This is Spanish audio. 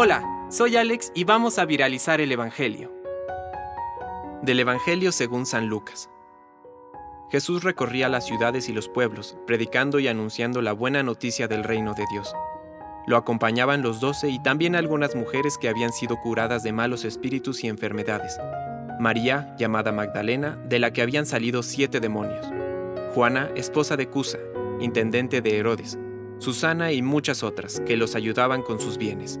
Hola, soy Alex y vamos a viralizar el Evangelio. Del Evangelio según San Lucas. Jesús recorría las ciudades y los pueblos, predicando y anunciando la buena noticia del reino de Dios. Lo acompañaban los doce y también algunas mujeres que habían sido curadas de malos espíritus y enfermedades. María, llamada Magdalena, de la que habían salido siete demonios. Juana, esposa de Cusa, intendente de Herodes. Susana y muchas otras, que los ayudaban con sus bienes.